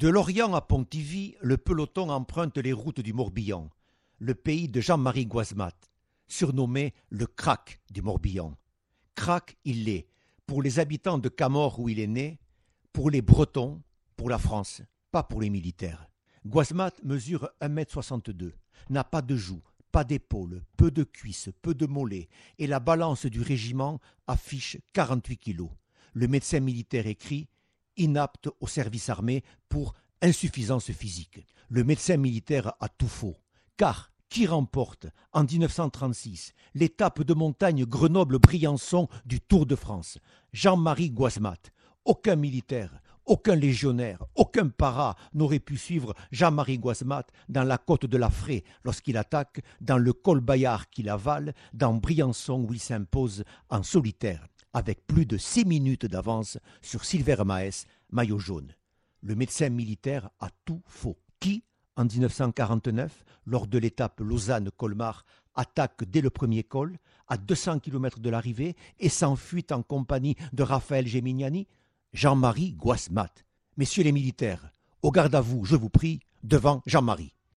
De Lorient à Pontivy, le peloton emprunte les routes du Morbihan, le pays de Jean-Marie Guazmat, surnommé le crack du Morbihan. Crack, il l'est, pour les habitants de Camor où il est né, pour les Bretons, pour la France, pas pour les militaires. Guazmat mesure 1m62, n'a pas de joues, pas d'épaules, peu de cuisses, peu de mollets, et la balance du régiment affiche 48 kilos. Le médecin militaire écrit inapte au service armé pour insuffisance physique. Le médecin militaire a tout faux. Car qui remporte en 1936 l'étape de montagne Grenoble-Briançon du Tour de France? Jean-Marie Guasmat. Aucun militaire, aucun légionnaire, aucun para n'aurait pu suivre Jean-Marie Guasmat dans la côte de la Fraie lorsqu'il attaque, dans le col Bayard qu'il avale, dans Briançon où il s'impose en solitaire avec plus de six minutes d'avance sur Silver Maes, maillot jaune. Le médecin militaire a tout faux. Qui, en 1949, lors de l'étape Lausanne-Colmar, attaque dès le premier col, à 200 km de l'arrivée, et s'enfuit en compagnie de Raphaël Geminiani Jean-Marie Guasmat. Messieurs les militaires, au garde à vous, je vous prie, devant Jean-Marie.